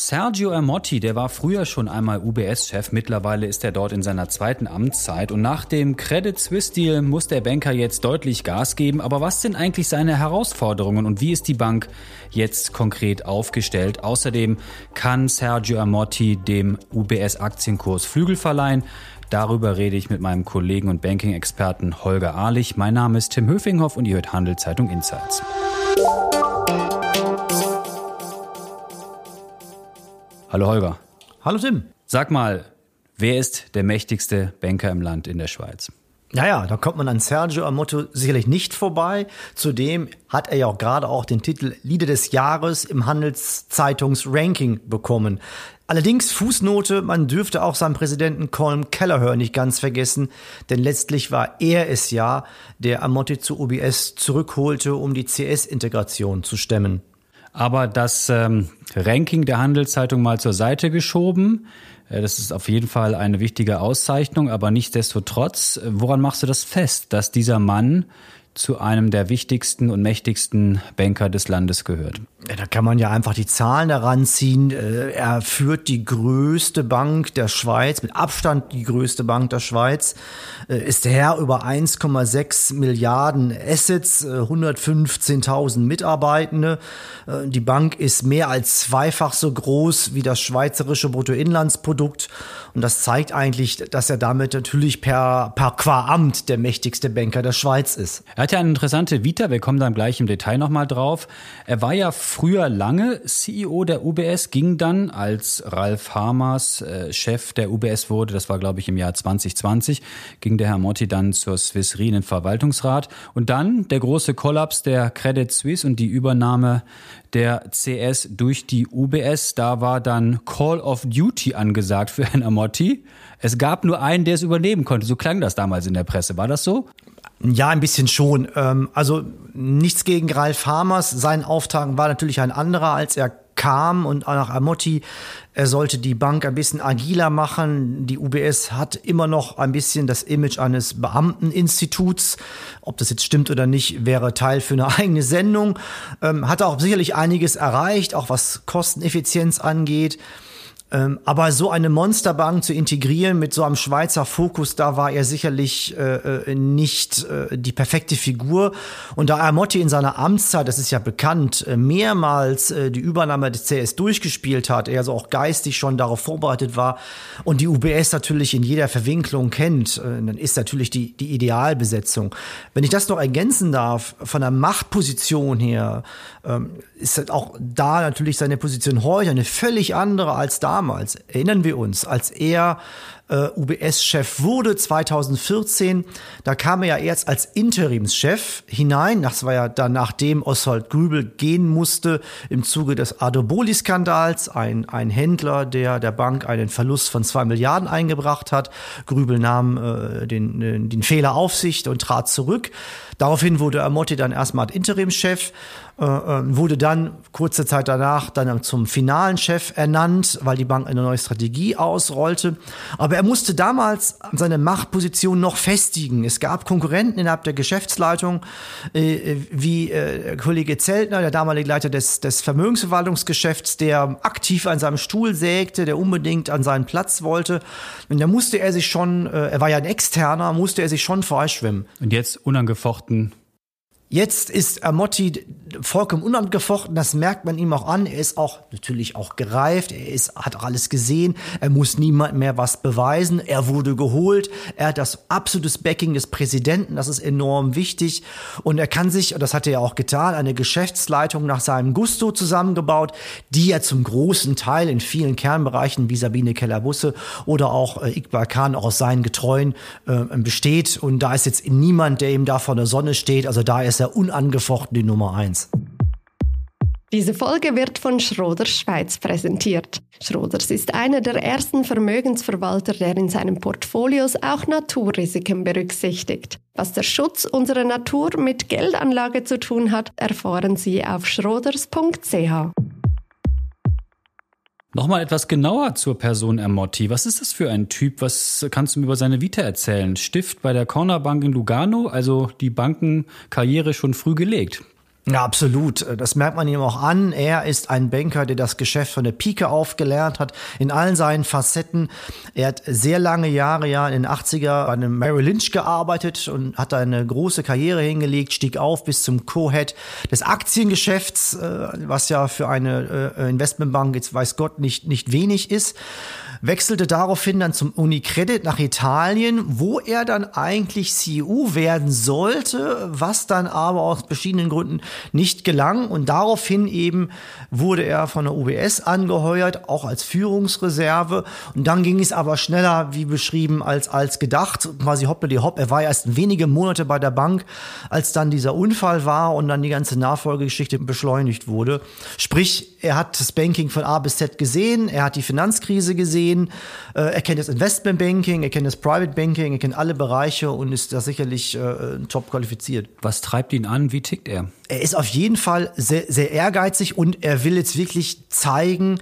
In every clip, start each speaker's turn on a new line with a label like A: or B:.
A: Sergio Ermotti, der war früher schon einmal UBS-Chef, mittlerweile ist er dort in seiner zweiten Amtszeit und nach dem Credit Suisse-Deal muss der Banker jetzt deutlich Gas geben. Aber was sind eigentlich seine Herausforderungen und wie ist die Bank jetzt konkret aufgestellt? Außerdem kann Sergio Ermotti dem UBS-Aktienkurs Flügel verleihen. Darüber rede ich mit meinem Kollegen und Banking-Experten Holger Ahlich. Mein Name ist Tim Höfinghoff und ihr hört Handelszeitung Insights. Hallo Holger.
B: Hallo Tim.
A: Sag mal, wer ist der mächtigste Banker im Land in der Schweiz?
B: Naja, da kommt man an Sergio Amotto sicherlich nicht vorbei. Zudem hat er ja auch gerade auch den Titel Leader des Jahres im Handelszeitungs-Ranking bekommen. Allerdings Fußnote, man dürfte auch seinen Präsidenten Colm Kelleher nicht ganz vergessen, denn letztlich war er es ja, der Amotti zu UBS zurückholte, um die CS-Integration zu stemmen.
A: Aber das ähm, Ranking der Handelszeitung mal zur Seite geschoben. Äh, das ist auf jeden Fall eine wichtige Auszeichnung, aber nichtsdestotrotz, äh, woran machst du das fest, dass dieser Mann zu einem der wichtigsten und mächtigsten Banker des Landes gehört.
B: Ja, da kann man ja einfach die Zahlen heranziehen. Äh, er führt die größte Bank der Schweiz, mit Abstand die größte Bank der Schweiz, äh, ist Herr über 1,6 Milliarden Assets, 115.000 äh, Mitarbeitende. Die Bank ist mehr als zweifach so groß wie das schweizerische Bruttoinlandsprodukt. Und das zeigt eigentlich, dass er damit natürlich per, per qua Amt der mächtigste Banker der Schweiz ist.
A: Er hat ja eine interessante Vita, wir kommen dann gleich im Detail nochmal drauf. Er war ja früher lange CEO der UBS, ging dann, als Ralf Hamers äh, Chef der UBS wurde, das war glaube ich im Jahr 2020, ging der Herr Motti dann zur Swiss Re in den Verwaltungsrat. Und dann der große Kollaps der Credit Suisse und die Übernahme der CS durch die UBS. Da war dann Call of Duty angesagt für Herrn Amotti. Es gab nur einen, der es übernehmen konnte. So klang das damals in der Presse. War das so?
B: Ja, ein bisschen schon. Ähm, also nichts gegen Ralf Hamers. Sein Auftrag war natürlich ein anderer, als er kam und auch nach Amotti. Er sollte die Bank ein bisschen agiler machen. Die UBS hat immer noch ein bisschen das Image eines Beamteninstituts. Ob das jetzt stimmt oder nicht, wäre Teil für eine eigene Sendung. Ähm, hat auch sicherlich einiges erreicht, auch was Kosteneffizienz angeht. Ähm, aber so eine Monsterbank zu integrieren mit so einem Schweizer Fokus, da war er sicherlich äh, äh, nicht äh, die perfekte Figur. Und da Armotti in seiner Amtszeit, das ist ja bekannt, äh, mehrmals äh, die Übernahme des CS durchgespielt hat, er also auch geistig schon darauf vorbereitet war und die UBS natürlich in jeder Verwinklung kennt, äh, dann ist natürlich die, die Idealbesetzung. Wenn ich das noch ergänzen darf, von der Machtposition her, ähm, ist halt auch da natürlich seine Position heute eine völlig andere als damals. Erinnern wir uns, als er äh, UBS-Chef wurde 2014. Da kam er ja erst als Interimschef hinein. Das war ja dann nachdem Oswald Grübel gehen musste im Zuge des Adoboli-Skandals. Ein, ein Händler, der der Bank einen Verlust von zwei Milliarden eingebracht hat. Grübel nahm äh, den, äh, den Fehler auf sich und trat zurück. Daraufhin wurde Amotti dann erstmal Interimschef, äh, äh, wurde dann kurze Zeit danach dann zum finalen Chef ernannt, weil die Bank eine neue Strategie ausrollte. Aber er musste damals seine Machtposition noch festigen. Es gab Konkurrenten innerhalb der Geschäftsleitung, äh, wie äh, Kollege Zeltner, der damalige Leiter des, des Vermögensverwaltungsgeschäfts, der aktiv an seinem Stuhl sägte, der unbedingt an seinen Platz wollte. Und da musste er sich schon, äh, er war ja ein Externer, musste er sich schon freischwimmen.
A: Und jetzt unangefochten
B: Jetzt ist Amotti vollkommen unangefochten, das merkt man ihm auch an. Er ist auch natürlich auch gereift, er ist, hat auch alles gesehen, er muss niemand mehr was beweisen, er wurde geholt, er hat das absolutes Backing des Präsidenten, das ist enorm wichtig. Und er kann sich, und das hat er ja auch getan, eine Geschäftsleitung nach seinem Gusto zusammengebaut, die er zum großen Teil in vielen Kernbereichen wie Sabine Keller-Busse oder auch äh, Iqbal Khan auch aus seinen Getreuen äh, besteht. Und da ist jetzt niemand, der ihm da vor der Sonne steht, also da ist er unangefochten die Nummer eins.
C: Diese Folge wird von Schroders Schweiz präsentiert. Schroders ist einer der ersten Vermögensverwalter, der in seinen Portfolios auch Naturrisiken berücksichtigt. Was der Schutz unserer Natur mit Geldanlage zu tun hat, erfahren Sie auf schroders.ch.
A: Nochmal etwas genauer zur Person Ermotti. Was ist das für ein Typ? Was kannst du mir über seine Vita erzählen? Stift bei der Cornerbank in Lugano, also die Bankenkarriere schon früh gelegt.
B: Ja, absolut. Das merkt man ihm auch an. Er ist ein Banker, der das Geschäft von der Pike aufgelernt hat, in allen seinen Facetten. Er hat sehr lange Jahre, ja, in den 80er bei einem Merrill Lynch gearbeitet und hat eine große Karriere hingelegt, stieg auf bis zum Co-Head des Aktiengeschäfts, äh, was ja für eine äh, Investmentbank jetzt weiß Gott nicht, nicht wenig ist wechselte daraufhin dann zum Unicredit nach Italien, wo er dann eigentlich CEO werden sollte, was dann aber aus verschiedenen Gründen nicht gelang. Und daraufhin eben wurde er von der UBS angeheuert, auch als Führungsreserve. Und dann ging es aber schneller, wie beschrieben, als, als gedacht. Quasi hoppla die hopp. Er war erst wenige Monate bei der Bank, als dann dieser Unfall war und dann die ganze Nachfolgegeschichte beschleunigt wurde. Sprich, er hat das Banking von A bis Z gesehen, er hat die Finanzkrise gesehen, äh, er kennt das Investmentbanking, er kennt das Private Banking, er kennt alle Bereiche und ist da sicherlich äh, top qualifiziert.
A: Was treibt ihn an? Wie tickt er?
B: Er ist auf jeden Fall sehr, sehr ehrgeizig und er will jetzt wirklich zeigen,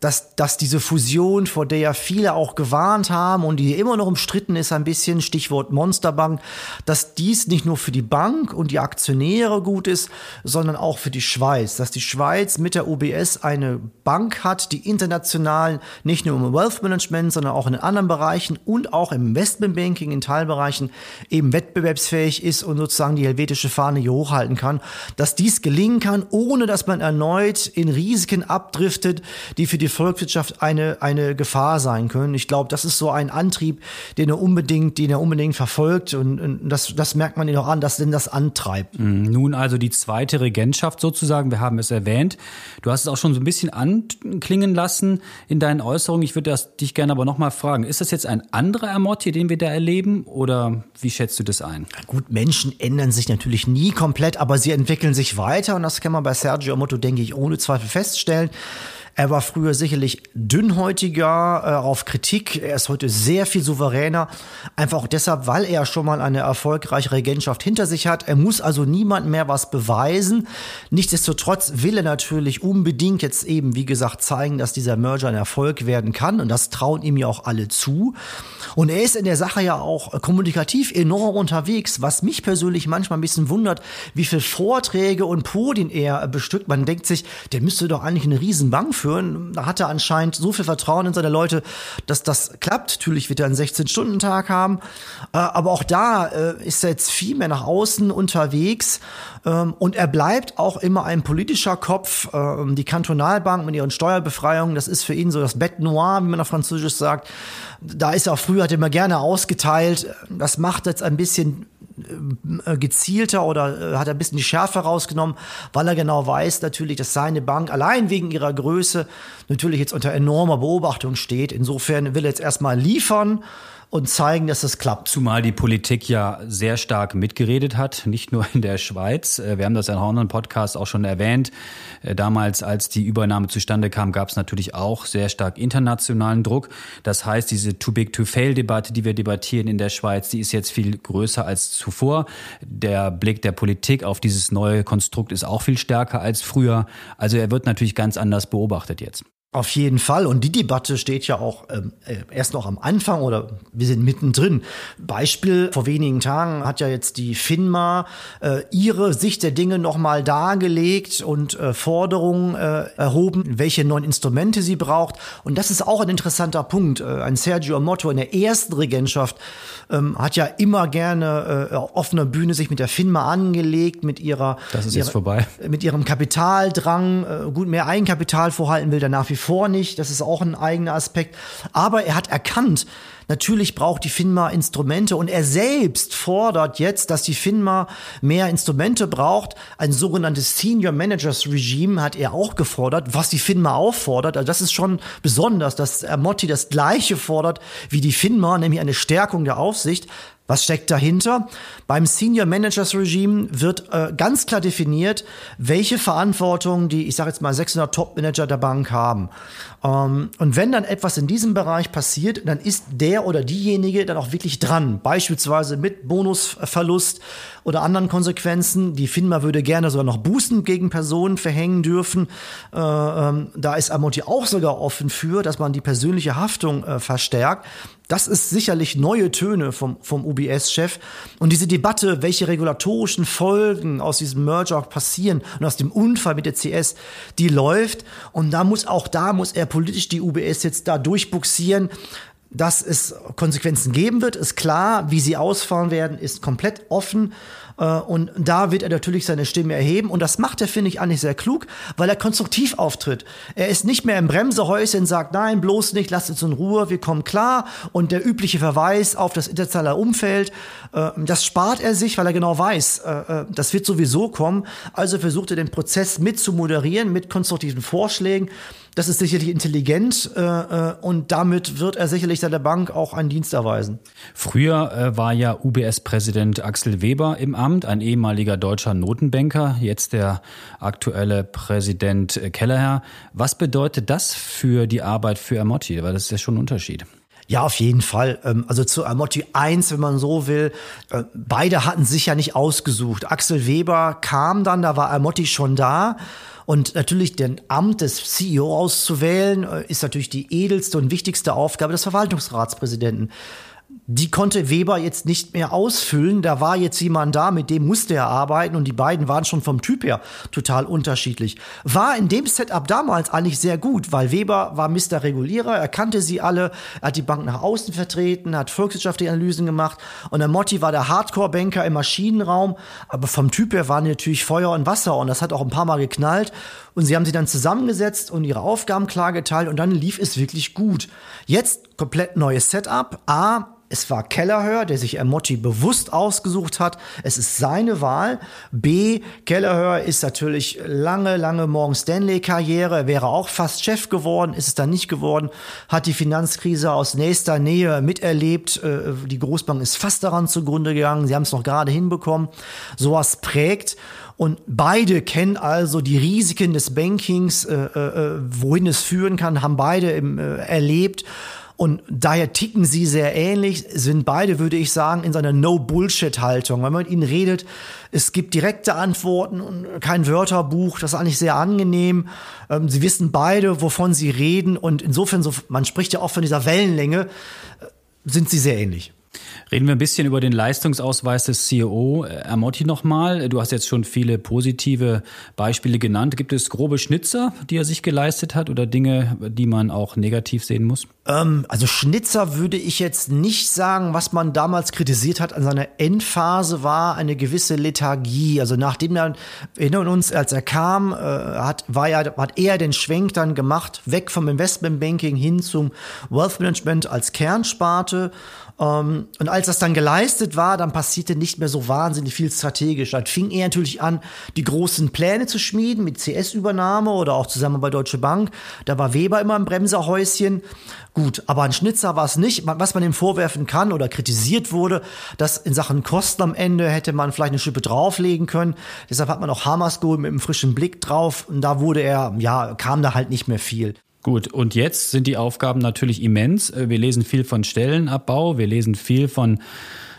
B: dass, dass diese Fusion, vor der ja viele auch gewarnt haben und die immer noch umstritten ist ein bisschen, Stichwort Monsterbank, dass dies nicht nur für die Bank und die Aktionäre gut ist, sondern auch für die Schweiz. Dass die Schweiz mit der UBS eine Bank hat, die international nicht nur im Wealth Management, sondern auch in anderen Bereichen und auch im Investmentbanking in Teilbereichen eben wettbewerbsfähig ist und sozusagen die helvetische Fahne hier hochhalten kann. Dass dies gelingen kann, ohne dass man erneut in Risiken abdriftet, die für die die Volkswirtschaft eine, eine Gefahr sein können. Ich glaube, das ist so ein Antrieb, den er unbedingt, den er unbedingt verfolgt und, und das, das merkt man ihn auch an, dass denn das antreibt.
A: Mhm. Nun also die zweite Regentschaft sozusagen, wir haben es erwähnt. Du hast es auch schon so ein bisschen anklingen lassen in deinen Äußerungen. Ich würde dich gerne aber nochmal fragen, ist das jetzt ein anderer Amotti, den wir da erleben oder wie schätzt du das ein?
B: Gut, Menschen ändern sich natürlich nie komplett, aber sie entwickeln sich weiter und das kann man bei Sergio Amotto, denke ich, ohne Zweifel feststellen. Er war früher sicherlich dünnhäutiger äh, auf Kritik. Er ist heute sehr viel souveräner. Einfach auch deshalb, weil er schon mal eine erfolgreiche Regentschaft hinter sich hat. Er muss also niemandem mehr was beweisen. Nichtsdestotrotz will er natürlich unbedingt jetzt eben, wie gesagt, zeigen, dass dieser Merger ein Erfolg werden kann. Und das trauen ihm ja auch alle zu. Und er ist in der Sache ja auch kommunikativ enorm unterwegs, was mich persönlich manchmal ein bisschen wundert, wie viele Vorträge und Podien er bestückt. Man denkt sich, der müsste doch eigentlich eine Riesenbank führen führen. Da hat er anscheinend so viel Vertrauen in seine Leute, dass das klappt. Natürlich wird er einen 16-Stunden-Tag haben. Äh, aber auch da äh, ist er jetzt viel mehr nach außen unterwegs. Ähm, und er bleibt auch immer ein politischer Kopf. Ähm, die Kantonalbank mit ihren Steuerbefreiungen, das ist für ihn so das Bête Noir, wie man auf Französisch sagt. Da ist er auch früher, hat er immer gerne ausgeteilt. Das macht jetzt ein bisschen gezielter oder äh, hat er ein bisschen die Schärfe rausgenommen, weil er genau weiß natürlich, dass seine Bank allein wegen ihrer Größe natürlich jetzt unter enormer Beobachtung steht. Insofern will er jetzt erstmal liefern und zeigen, dass es klappt.
A: Zumal die Politik ja sehr stark mitgeredet hat, nicht nur in der Schweiz. Äh, wir haben das in anderen Podcast auch schon erwähnt. Äh, damals, als die Übernahme zustande kam, gab es natürlich auch sehr stark internationalen Druck. Das heißt, diese Too Big to Fail Debatte, die wir debattieren in der Schweiz, die ist jetzt viel größer als zuvor. Der Blick der Politik auf dieses neue Konstrukt ist auch viel stärker als früher. Also er wird natürlich ganz anders beobachtet jetzt.
B: Auf jeden Fall. Und die Debatte steht ja auch ähm, äh, erst noch am Anfang oder wir sind mittendrin. Beispiel, vor wenigen Tagen hat ja jetzt die FINMA äh, ihre Sicht der Dinge nochmal dargelegt und äh, Forderungen äh, erhoben, welche neuen Instrumente sie braucht. Und das ist auch ein interessanter Punkt. Äh, ein Sergio Motto in der ersten Regentschaft ähm, hat ja immer gerne äh, auf offener Bühne sich mit der FINMA angelegt, mit ihrer,
A: das ist
B: ihrer,
A: jetzt vorbei.
B: mit ihrem Kapitaldrang, gut mehr Eigenkapital vorhalten will, danach wie vor nicht. Das ist auch ein eigener Aspekt. Aber er hat erkannt, Natürlich braucht die FINMA Instrumente und er selbst fordert jetzt, dass die FINMA mehr Instrumente braucht. Ein sogenanntes Senior Managers Regime hat er auch gefordert, was die FINMA auffordert. Also das ist schon besonders, dass Motti das Gleiche fordert wie die FINMA, nämlich eine Stärkung der Aufsicht. Was steckt dahinter? Beim Senior Managers Regime wird äh, ganz klar definiert, welche Verantwortung die, ich sage jetzt mal, 600 Top-Manager der Bank haben. Ähm, und wenn dann etwas in diesem Bereich passiert, dann ist der der oder diejenige dann auch wirklich dran. Beispielsweise mit Bonusverlust oder anderen Konsequenzen. Die FINMA würde gerne sogar noch Bußen gegen Personen verhängen dürfen. Äh, ähm, da ist Amonti auch sogar offen für, dass man die persönliche Haftung äh, verstärkt. Das ist sicherlich neue Töne vom, vom UBS-Chef. Und diese Debatte, welche regulatorischen Folgen aus diesem Merger passieren und aus dem Unfall mit der CS, die läuft. Und da muss auch da muss er politisch die UBS jetzt da durchbuxieren. Dass es Konsequenzen geben wird, ist klar. Wie sie ausfallen werden, ist komplett offen. Äh, und da wird er natürlich seine Stimme erheben. Und das macht er, finde ich, eigentlich sehr klug, weil er konstruktiv auftritt. Er ist nicht mehr im Bremsehäuschen, sagt, nein, bloß nicht, lasst uns in Ruhe, wir kommen klar. Und der übliche Verweis auf das internationale Umfeld, äh, das spart er sich, weil er genau weiß, äh, das wird sowieso kommen. Also versucht er den Prozess mit zu moderieren, mit konstruktiven Vorschlägen. Das ist sicherlich intelligent äh, äh, und damit wird er sicherlich seiner Bank auch einen Dienst erweisen.
A: Früher äh, war ja UBS-Präsident Axel Weber im Amt, ein ehemaliger deutscher Notenbanker, jetzt der aktuelle Präsident äh, Kelleher. Was bedeutet das für die Arbeit für Ermotti? Weil das ist ja schon ein Unterschied.
B: Ja, auf jeden Fall. Ähm, also zu Amotti 1, wenn man so will. Äh, beide hatten sich ja nicht ausgesucht. Axel Weber kam dann, da war Amotti schon da. Und natürlich den Amt des CEO auszuwählen, äh, ist natürlich die edelste und wichtigste Aufgabe des Verwaltungsratspräsidenten die konnte Weber jetzt nicht mehr ausfüllen. Da war jetzt jemand da, mit dem musste er arbeiten und die beiden waren schon vom Typ her total unterschiedlich. War in dem Setup damals eigentlich sehr gut, weil Weber war Mr. Regulierer, er kannte sie alle, er hat die Bank nach außen vertreten, hat volkswirtschaftliche Analysen gemacht und der Motti war der Hardcore-Banker im Maschinenraum, aber vom Typ her waren natürlich Feuer und Wasser und das hat auch ein paar Mal geknallt und sie haben sie dann zusammengesetzt und ihre Aufgaben klar geteilt und dann lief es wirklich gut. Jetzt komplett neues Setup. A, es war Kellerhör, der sich Emotti bewusst ausgesucht hat. Es ist seine Wahl. B, Kellerhör ist natürlich lange, lange Morgan Stanley-Karriere. Er wäre auch fast Chef geworden, ist es dann nicht geworden. Hat die Finanzkrise aus nächster Nähe miterlebt. Äh, die Großbank ist fast daran zugrunde gegangen. Sie haben es noch gerade hinbekommen. Sowas prägt. Und beide kennen also die Risiken des Bankings, äh, äh, wohin es führen kann, haben beide im, äh, erlebt. Und daher ticken sie sehr ähnlich, sind beide, würde ich sagen, in seiner No-Bullshit-Haltung. Wenn man mit ihnen redet, es gibt direkte Antworten und kein Wörterbuch, das ist eigentlich sehr angenehm. Ähm, sie wissen beide, wovon sie reden und insofern, so, man spricht ja auch von dieser Wellenlänge, äh, sind sie sehr ähnlich.
A: Reden wir ein bisschen über den Leistungsausweis des CEO Ermotti nochmal. Du hast jetzt schon viele positive Beispiele genannt. Gibt es grobe Schnitzer, die er sich geleistet hat oder Dinge, die man auch negativ sehen muss?
B: Ähm, also Schnitzer würde ich jetzt nicht sagen. Was man damals kritisiert hat an seiner Endphase war eine gewisse Lethargie. Also nachdem er, erinnern uns, als er kam, äh, hat, war ja, hat er den Schwenk dann gemacht, weg vom Investmentbanking hin zum Wealth Management als Kernsparte. Ähm, und als das dann geleistet war, dann passierte nicht mehr so wahnsinnig viel strategisch. Dann fing er natürlich an, die großen Pläne zu schmieden mit CS-Übernahme oder auch zusammen bei Deutsche Bank. Da war Weber immer im Bremserhäuschen. Gut, aber ein Schnitzer war es nicht. Was man ihm vorwerfen kann oder kritisiert wurde, dass in Sachen Kosten am Ende hätte man vielleicht eine Schippe drauflegen können. Deshalb hat man auch Hamas geholt mit einem frischen Blick drauf. Und da wurde er, ja, kam da halt nicht mehr viel.
A: Gut, und jetzt sind die Aufgaben natürlich immens. Äh, wir lesen viel von Stellenabbau, wir lesen viel von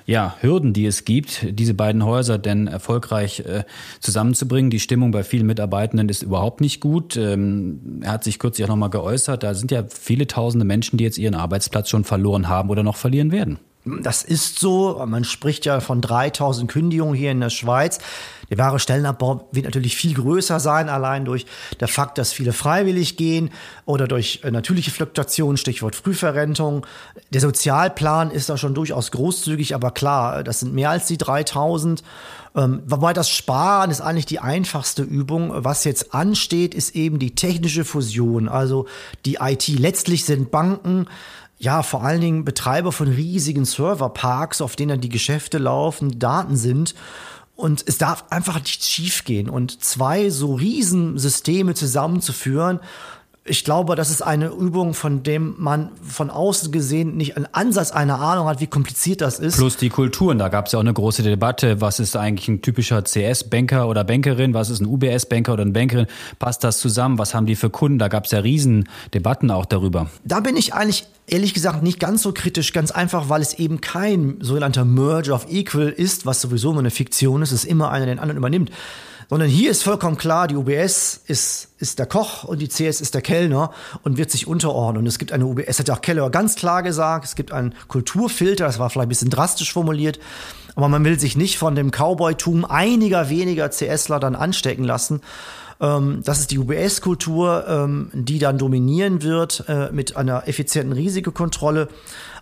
A: ja, Hürden, die es gibt, diese beiden Häuser denn erfolgreich äh, zusammenzubringen. Die Stimmung bei vielen Mitarbeitenden ist überhaupt nicht gut. Ähm, er hat sich kürzlich auch nochmal geäußert, da sind ja viele tausende Menschen, die jetzt ihren Arbeitsplatz schon verloren haben oder noch verlieren werden.
B: Das ist so. Man spricht ja von 3000 Kündigungen hier in der Schweiz. Der wahre Stellenabbau wird natürlich viel größer sein, allein durch der Fakt, dass viele freiwillig gehen oder durch äh, natürliche Fluktuationen, Stichwort Frühverrentung. Der Sozialplan ist da schon durchaus großzügig, aber klar, das sind mehr als die 3000. Ähm, wobei das Sparen ist eigentlich die einfachste Übung. Was jetzt ansteht, ist eben die technische Fusion, also die IT. Letztlich sind Banken ja, vor allen Dingen Betreiber von riesigen Serverparks, auf denen die Geschäfte laufen, Daten sind. Und es darf einfach nicht schiefgehen. Und zwei so Riesensysteme zusammenzuführen, ich glaube, das ist eine Übung, von dem man von außen gesehen nicht einen Ansatz einer Ahnung hat, wie kompliziert das ist.
A: Plus die Kulturen, da gab es ja auch eine große Debatte, was ist eigentlich ein typischer CS-Banker oder Bankerin, was ist ein UBS-Banker oder eine Bankerin, passt das zusammen, was haben die für Kunden, da gab es ja riesen Debatten auch darüber.
B: Da bin ich eigentlich ehrlich gesagt nicht ganz so kritisch, ganz einfach, weil es eben kein sogenannter Merge of Equal ist, was sowieso immer eine Fiktion ist, es immer einer den anderen übernimmt. Sondern hier ist vollkommen klar, die UBS ist, ist der Koch und die CS ist der Kellner und wird sich unterordnen. Und es gibt eine UBS, hat ja auch Keller ganz klar gesagt, es gibt einen Kulturfilter, das war vielleicht ein bisschen drastisch formuliert, aber man will sich nicht von dem Cowboytum einiger weniger CSler dann anstecken lassen. Ähm, das ist die UBS-Kultur, ähm, die dann dominieren wird äh, mit einer effizienten Risikokontrolle.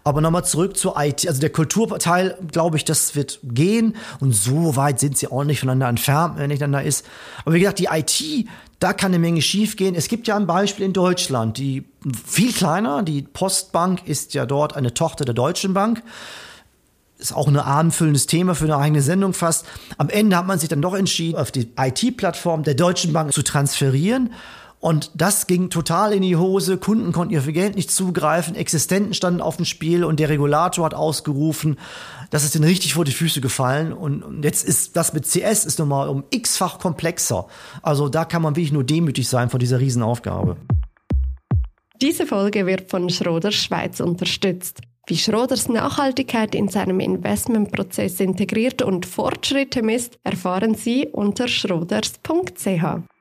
B: Aber nochmal zurück zur IT. Also der Kulturteil, glaube ich, das wird gehen. Und so weit sind sie auch nicht voneinander entfernt, wenn miteinander ist. Aber wie gesagt, die IT, da kann eine Menge schiefgehen. Es gibt ja ein Beispiel in Deutschland, die viel kleiner. Die Postbank ist ja dort eine Tochter der Deutschen Bank ist auch ein abendfüllendes Thema für eine eigene Sendung fast. Am Ende hat man sich dann doch entschieden, auf die IT-Plattform der Deutschen Bank zu transferieren. Und das ging total in die Hose. Kunden konnten ihr Geld nicht zugreifen. Existenten standen auf dem Spiel und der Regulator hat ausgerufen, das ist ihnen richtig vor die Füße gefallen. Und jetzt ist das mit CS ist nochmal um x-fach komplexer. Also da kann man wirklich nur demütig sein vor dieser Riesenaufgabe.
C: Diese Folge wird von Schroder Schweiz unterstützt. Wie Schroders Nachhaltigkeit in seinem Investmentprozess integriert und Fortschritte misst, erfahren Sie unter schroders.ch.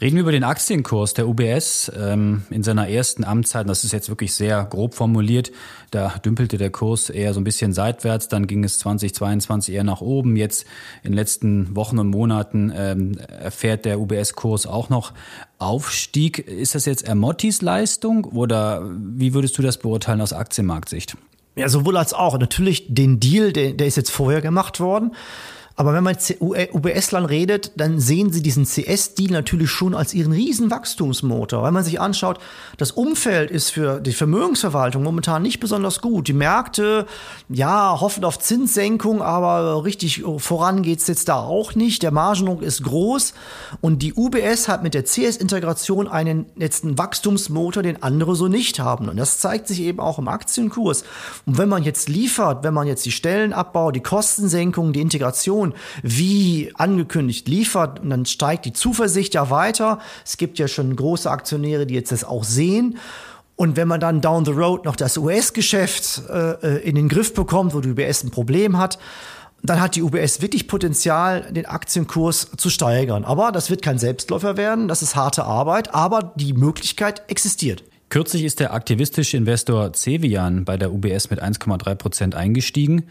A: Reden wir über den Aktienkurs der UBS ähm, in seiner ersten Amtszeit. Das ist jetzt wirklich sehr grob formuliert. Da dümpelte der Kurs eher so ein bisschen seitwärts. Dann ging es 2022 eher nach oben. Jetzt in den letzten Wochen und Monaten ähm, erfährt der UBS-Kurs auch noch Aufstieg. Ist das jetzt Ermottis Leistung oder wie würdest du das beurteilen aus Aktienmarktsicht?
B: Ja, sowohl als auch. Natürlich den Deal, der, der ist jetzt vorher gemacht worden. Aber wenn man UBS-Lern redet, dann sehen sie diesen CS-Deal natürlich schon als ihren riesen Wachstumsmotor. Wenn man sich anschaut, das Umfeld ist für die Vermögensverwaltung momentan nicht besonders gut. Die Märkte, ja, hoffen auf Zinssenkung, aber richtig voran geht's jetzt da auch nicht. Der Margendruck ist groß und die UBS hat mit der CS-Integration einen letzten Wachstumsmotor, den andere so nicht haben. Und das zeigt sich eben auch im Aktienkurs. Und wenn man jetzt liefert, wenn man jetzt die Stellenabbau, die Kostensenkung, die Integration wie angekündigt liefert und dann steigt die Zuversicht ja weiter. Es gibt ja schon große Aktionäre, die jetzt das auch sehen. Und wenn man dann down the road noch das US-Geschäft äh, in den Griff bekommt, wo die UBS ein Problem hat, dann hat die UBS wirklich Potenzial, den Aktienkurs zu steigern. Aber das wird kein Selbstläufer werden, das ist harte Arbeit, aber die Möglichkeit existiert.
A: Kürzlich ist der aktivistische Investor Cevian bei der UBS mit 1,3 Prozent eingestiegen.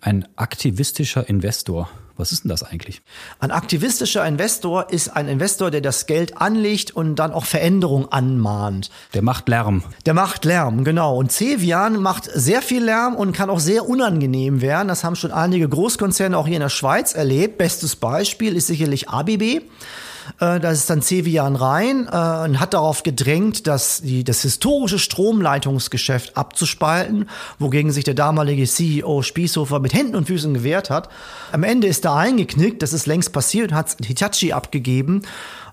A: Ein aktivistischer Investor. Was ist denn das eigentlich?
B: Ein aktivistischer Investor ist ein Investor, der das Geld anlegt und dann auch Veränderung anmahnt.
A: Der macht Lärm.
B: Der macht Lärm, genau. Und Cevian macht sehr viel Lärm und kann auch sehr unangenehm werden. Das haben schon einige Großkonzerne auch hier in der Schweiz erlebt. Bestes Beispiel ist sicherlich ABB. Äh, da ist dann Cevian rein äh, und hat darauf gedrängt, dass die, das historische Stromleitungsgeschäft abzuspalten, wogegen sich der damalige CEO Spießhofer mit Händen und Füßen gewehrt hat. Am Ende ist da eingeknickt, das ist längst passiert, hat Hitachi abgegeben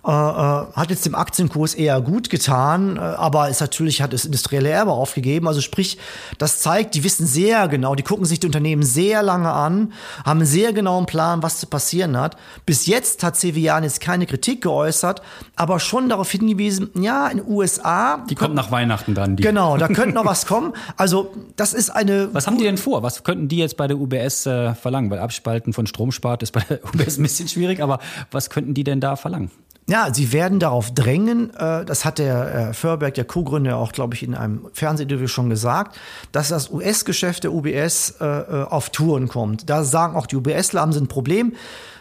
B: äh, äh, hat jetzt dem Aktienkurs eher gut getan, äh, aber ist natürlich hat das industrielle Erbe aufgegeben. Also sprich, das zeigt, die wissen sehr genau, die gucken sich die Unternehmen sehr lange an, haben einen sehr genauen Plan, was zu passieren hat. Bis jetzt hat Cevian jetzt keine Kritik geäußert, aber schon darauf hingewiesen, ja, in den USA.
A: Die kommt nach Weihnachten dann.
B: Die. Genau, da könnte noch was kommen. Also das ist eine.
A: Was haben die denn vor? Was könnten die jetzt bei der UBS äh, verlangen? Weil Abspalten von Stromspart ist bei der UBS ein bisschen schwierig, aber was könnten die denn da verlangen?
B: Ja, sie werden darauf drängen, äh, das hat der äh, Förberg, der Co-Gründer, auch, glaube ich, in einem Fernsehinterview schon gesagt, dass das US-Geschäft der UBS äh, auf Touren kommt. Da sagen auch die UBSler, haben sie ein Problem.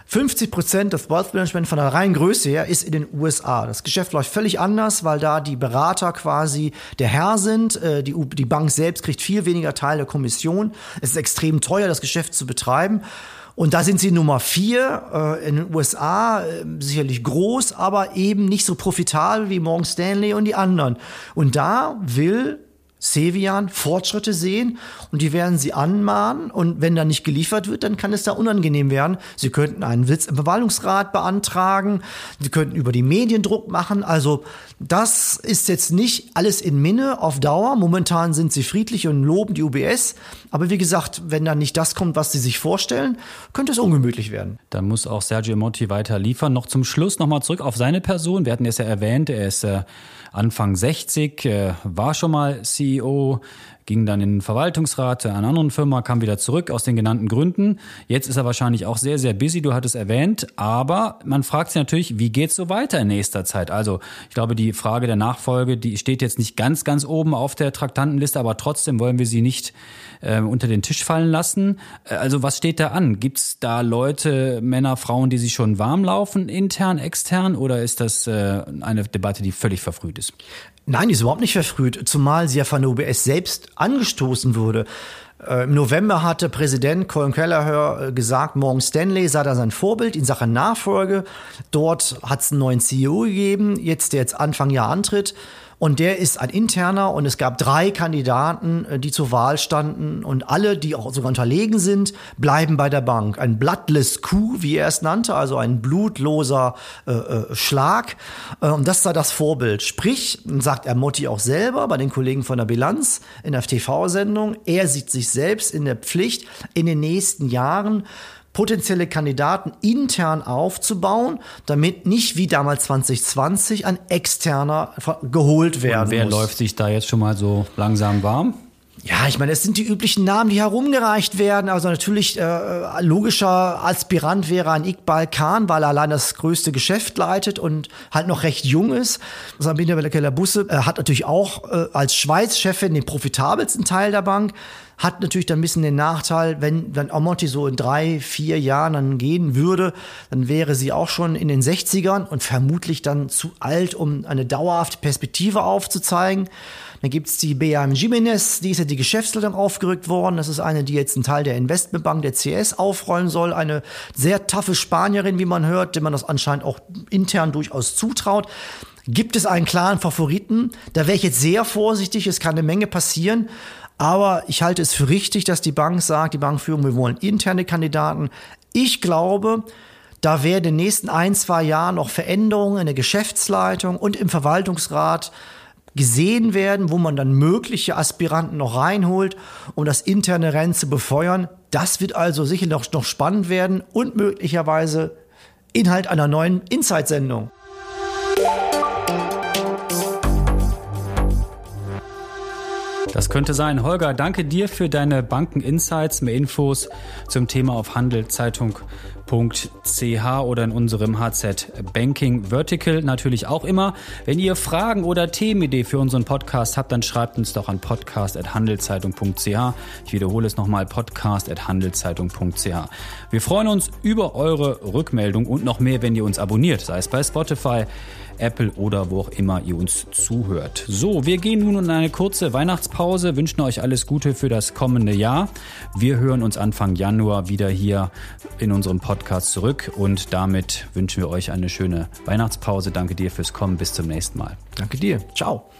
B: 50 Prozent des Wealth Management von der reinen Größe her ist in den USA. Das Geschäft läuft völlig anders, weil da die Berater quasi der Herr sind. Die, die Bank selbst kriegt viel weniger Teil der Kommission. Es ist extrem teuer, das Geschäft zu betreiben. Und da sind sie Nummer vier äh, in den USA, äh, sicherlich groß, aber eben nicht so profitabel wie Morgan Stanley und die anderen. Und da will Sevian Fortschritte sehen und die werden sie anmahnen und wenn da nicht geliefert wird, dann kann es da unangenehm werden. Sie könnten einen Witz im Verwaltungsrat beantragen, sie könnten über die Medien Druck machen. Also das ist jetzt nicht alles in Minne auf Dauer. Momentan sind sie friedlich und loben die UBS. Aber wie gesagt, wenn dann nicht das kommt, was sie sich vorstellen, könnte es ungemütlich werden.
A: Dann muss auch Sergio Monti weiter liefern. Noch zum Schluss nochmal zurück auf seine Person. Wir hatten es ja erwähnt, er ist äh, Anfang 60, äh, war schon mal CEO, ging dann in den Verwaltungsrat einer anderen Firma, kam wieder zurück aus den genannten Gründen. Jetzt ist er wahrscheinlich auch sehr, sehr busy, du hattest erwähnt, aber man fragt sich natürlich, wie geht's so weiter in nächster Zeit? Also ich glaube, die Frage der Nachfolge, die steht jetzt nicht ganz, ganz oben auf der Traktantenliste, aber trotzdem wollen wir sie nicht äh, unter den Tisch fallen lassen. Äh, also was steht da an? Gibt's da Leute, Männer, Frauen, die sich schon warm laufen, intern, extern, oder ist das äh, eine Debatte, die völlig verfrüht ist?
B: Nein, die ist überhaupt nicht verfrüht, zumal sie ja von der UBS selbst angestoßen wurde. Äh, Im November hatte Präsident Colin Kelleher äh, gesagt, Morgan Stanley sei da sein Vorbild in Sachen Nachfolge. Dort hat es einen neuen CEO gegeben, jetzt der jetzt Anfang Jahr antritt. Und der ist ein interner und es gab drei Kandidaten, äh, die zur Wahl standen und alle, die auch sogar unterlegen sind, bleiben bei der Bank. Ein bloodless Coup, wie er es nannte, also ein blutloser äh, äh, Schlag. Äh, und das sei das Vorbild. Sprich, sagt er Motti auch selber bei den Kollegen von der Bilanz in der TV-Sendung, er sieht sich selbst in der Pflicht, in den nächsten Jahren potenzielle Kandidaten intern aufzubauen, damit nicht wie damals 2020 ein externer geholt werden
A: Und wer
B: muss.
A: läuft sich da jetzt schon mal so langsam warm?
B: Ja, ich meine, es sind die üblichen Namen, die herumgereicht werden. Also natürlich äh, logischer Aspirant wäre ein Iqbal Khan, weil er allein das größte Geschäft leitet und halt noch recht jung ist. Sabine Keller-Busse äh, hat natürlich auch äh, als Schweiz-Chefin den profitabelsten Teil der Bank. Hat natürlich dann ein bisschen den Nachteil, wenn dann Amonti so in drei, vier Jahren dann gehen würde, dann wäre sie auch schon in den 60ern und vermutlich dann zu alt, um eine dauerhafte Perspektive aufzuzeigen. Dann gibt's die BAM Jimenez, die ist ja die Geschäftsleitung aufgerückt worden. Das ist eine, die jetzt einen Teil der Investmentbank der CS aufrollen soll. Eine sehr taffe Spanierin, wie man hört, dem man das anscheinend auch intern durchaus zutraut. Gibt es einen klaren Favoriten? Da wäre ich jetzt sehr vorsichtig, es kann eine Menge passieren. Aber ich halte es für richtig, dass die Bank sagt, die Bankführung, wir wollen interne Kandidaten. Ich glaube, da werden in den nächsten ein, zwei Jahren noch Veränderungen in der Geschäftsleitung und im Verwaltungsrat gesehen werden, wo man dann mögliche Aspiranten noch reinholt, um das interne Rennen zu befeuern. Das wird also sicher noch, noch spannend werden und möglicherweise Inhalt einer neuen Inside-Sendung.
A: Das könnte sein. Holger, danke dir für deine Banken-Insights. Mehr Infos zum Thema auf handelszeitung.ch oder in unserem HZ Banking Vertical natürlich auch immer. Wenn ihr Fragen oder Themenidee für unseren Podcast habt, dann schreibt uns doch an podcast.handelszeitung.ch. Ich wiederhole es nochmal, podcast.handelszeitung.ch. Wir freuen uns über eure Rückmeldung und noch mehr, wenn ihr uns abonniert, sei es bei Spotify, Apple oder wo auch immer ihr uns zuhört. So, wir gehen nun in eine kurze Weihnachtspause, wünschen euch alles Gute für das kommende Jahr. Wir hören uns Anfang Januar wieder hier in unserem Podcast zurück und damit wünschen wir euch eine schöne Weihnachtspause. Danke dir fürs Kommen. Bis zum nächsten Mal.
B: Danke dir. Ciao.